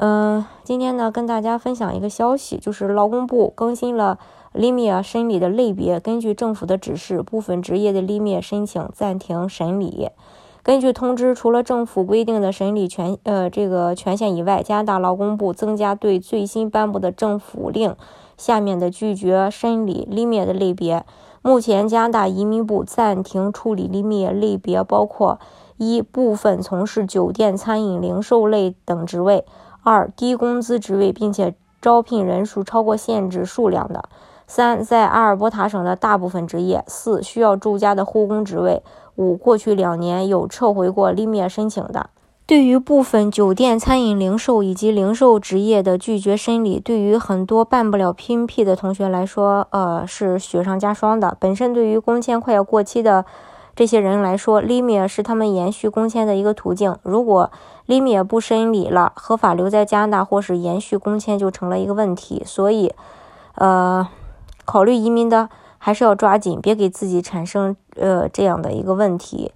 嗯，今天呢，跟大家分享一个消息，就是劳工部更新了。利米亚审理的类别，根据政府的指示，部分职业的利米申请暂停审理。根据通知，除了政府规定的审理权呃这个权限以外，加拿大劳工部增加对最新颁布的政府令下面的拒绝审理利米的类别。目前，加拿大移民部暂停处理利米类别，包括一部分从事酒店、餐饮、零售类等职位；二低工资职位，并且招聘人数超过限制数量的。三，在阿尔伯塔省的大部分职业；四，需要住家的护工职位；五，过去两年有撤回过利米申请的。对于部分酒店、餐饮、零售以及零售职业的拒绝申理，对于很多办不了 PNP 的同学来说，呃，是雪上加霜的。本身对于工签快要过期的这些人来说，利米是他们延续工签的一个途径。如果利米不审理了，合法留在加拿大或是延续工签就成了一个问题。所以，呃。考虑移民的还是要抓紧，别给自己产生呃这样的一个问题。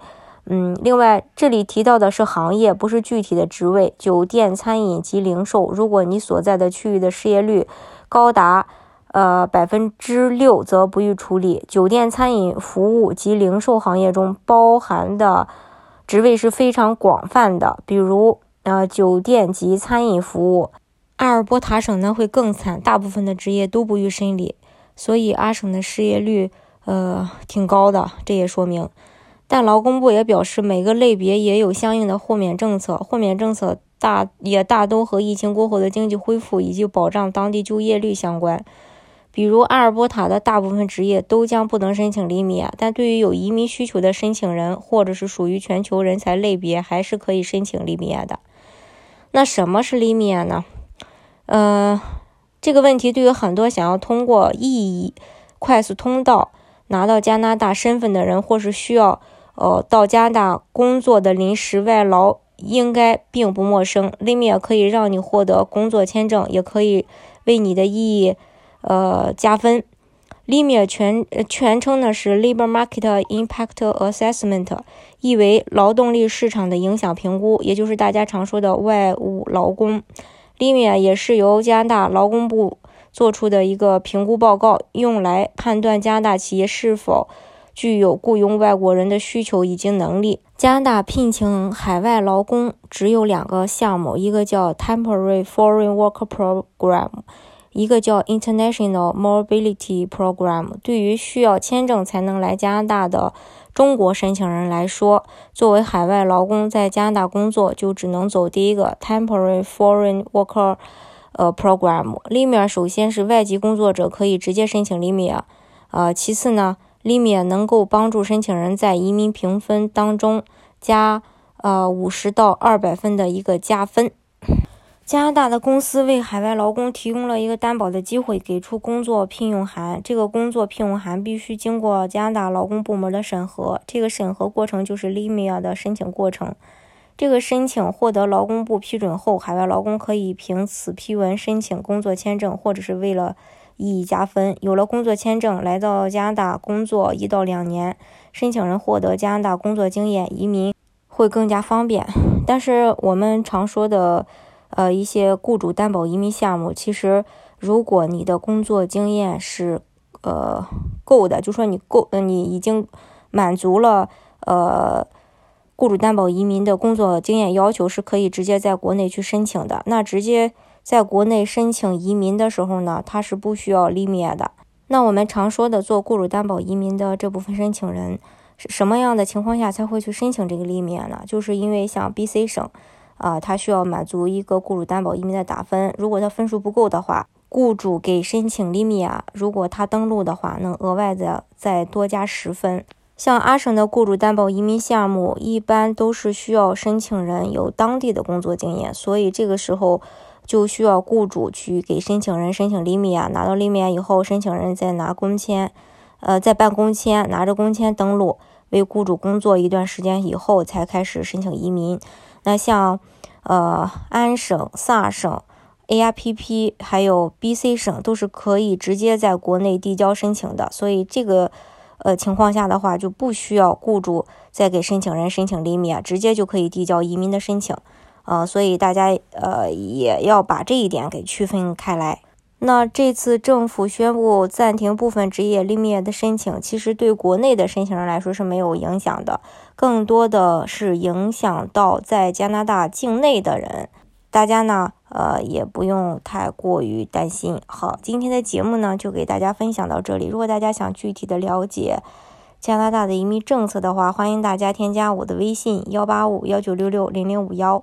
嗯，另外这里提到的是行业，不是具体的职位。酒店、餐饮及零售，如果你所在的区域的失业率高达呃百分之六，则不予处理。酒店、餐饮服务及零售行业中包含的职位是非常广泛的，比如呃酒店及餐饮服务。阿尔伯塔省呢会更惨，大部分的职业都不予审理。所以阿省的失业率，呃，挺高的，这也说明。但劳工部也表示，每个类别也有相应的豁免政策，豁免政策大也大都和疫情过后的经济恢复以及保障当地就业率相关。比如阿尔伯塔的大部分职业都将不能申请利米亚，但对于有移民需求的申请人或者是属于全球人才类别，还是可以申请利米亚的。那什么是利米亚呢？嗯。这个问题对于很多想要通过意义快速通道拿到加拿大身份的人，或是需要呃到加拿大工作的临时外劳，应该并不陌生。l i m i 可以让你获得工作签证，也可以为你的意义呃加分。l i m i 全全称呢是 Labor Market Impact Assessment，意为劳动力市场的影响评估，也就是大家常说的外务劳工。利米也是由加拿大劳工部做出的一个评估报告，用来判断加拿大企业是否具有雇佣外国人的需求以及能力。加拿大聘请海外劳工只有两个项目，一个叫 Temporary Foreign Worker Program，一个叫 International Mobility Program。对于需要签证才能来加拿大的。中国申请人来说，作为海外劳工在加拿大工作，就只能走第一个 Temporary Foreign Worker 呃 Program。里面首先是外籍工作者可以直接申请里面，呃，其次呢，里面能够帮助申请人在移民评分当中加呃五十到二百分的一个加分。加拿大的公司为海外劳工提供了一个担保的机会，给出工作聘用函。这个工作聘用函必须经过加拿大劳工部门的审核，这个审核过程就是 LIMIA 的申请过程。这个申请获得劳工部批准后，海外劳工可以凭此批文申请工作签证，或者是为了意义加分。有了工作签证，来到加拿大工作一到两年，申请人获得加拿大工作经验，移民会更加方便。但是我们常说的。呃，一些雇主担保移民项目，其实如果你的工作经验是呃够的，就说你够，你已经满足了呃雇主担保移民的工作经验要求，是可以直接在国内去申请的。那直接在国内申请移民的时候呢，它是不需要立灭的。那我们常说的做雇主担保移民的这部分申请人，是什么样的情况下才会去申请这个立灭呢？就是因为像 BC 省。啊，他需要满足一个雇主担保移民的打分，如果他分数不够的话，雇主给申请利米亚，如果他登录的话，能额外的再多加十分。像阿省的雇主担保移民项目，一般都是需要申请人有当地的工作经验，所以这个时候就需要雇主去给申请人申请利米亚，拿到利米亚以后，申请人再拿工签，呃，在办公签，拿着工签登录，为雇主工作一段时间以后，才开始申请移民。那像呃安省、萨省、ARPP 还有 BC 省都是可以直接在国内递交申请的，所以这个呃情况下的话，就不需要雇主再给申请人申请厘米啊，直接就可以递交移民的申请。呃，所以大家呃也要把这一点给区分开来。那这次政府宣布暂停部分职业立灭的申请，其实对国内的申请人来说是没有影响的，更多的是影响到在加拿大境内的人。大家呢，呃，也不用太过于担心。好，今天的节目呢，就给大家分享到这里。如果大家想具体的了解加拿大的移民政策的话，欢迎大家添加我的微信幺八五幺九六六零零五幺。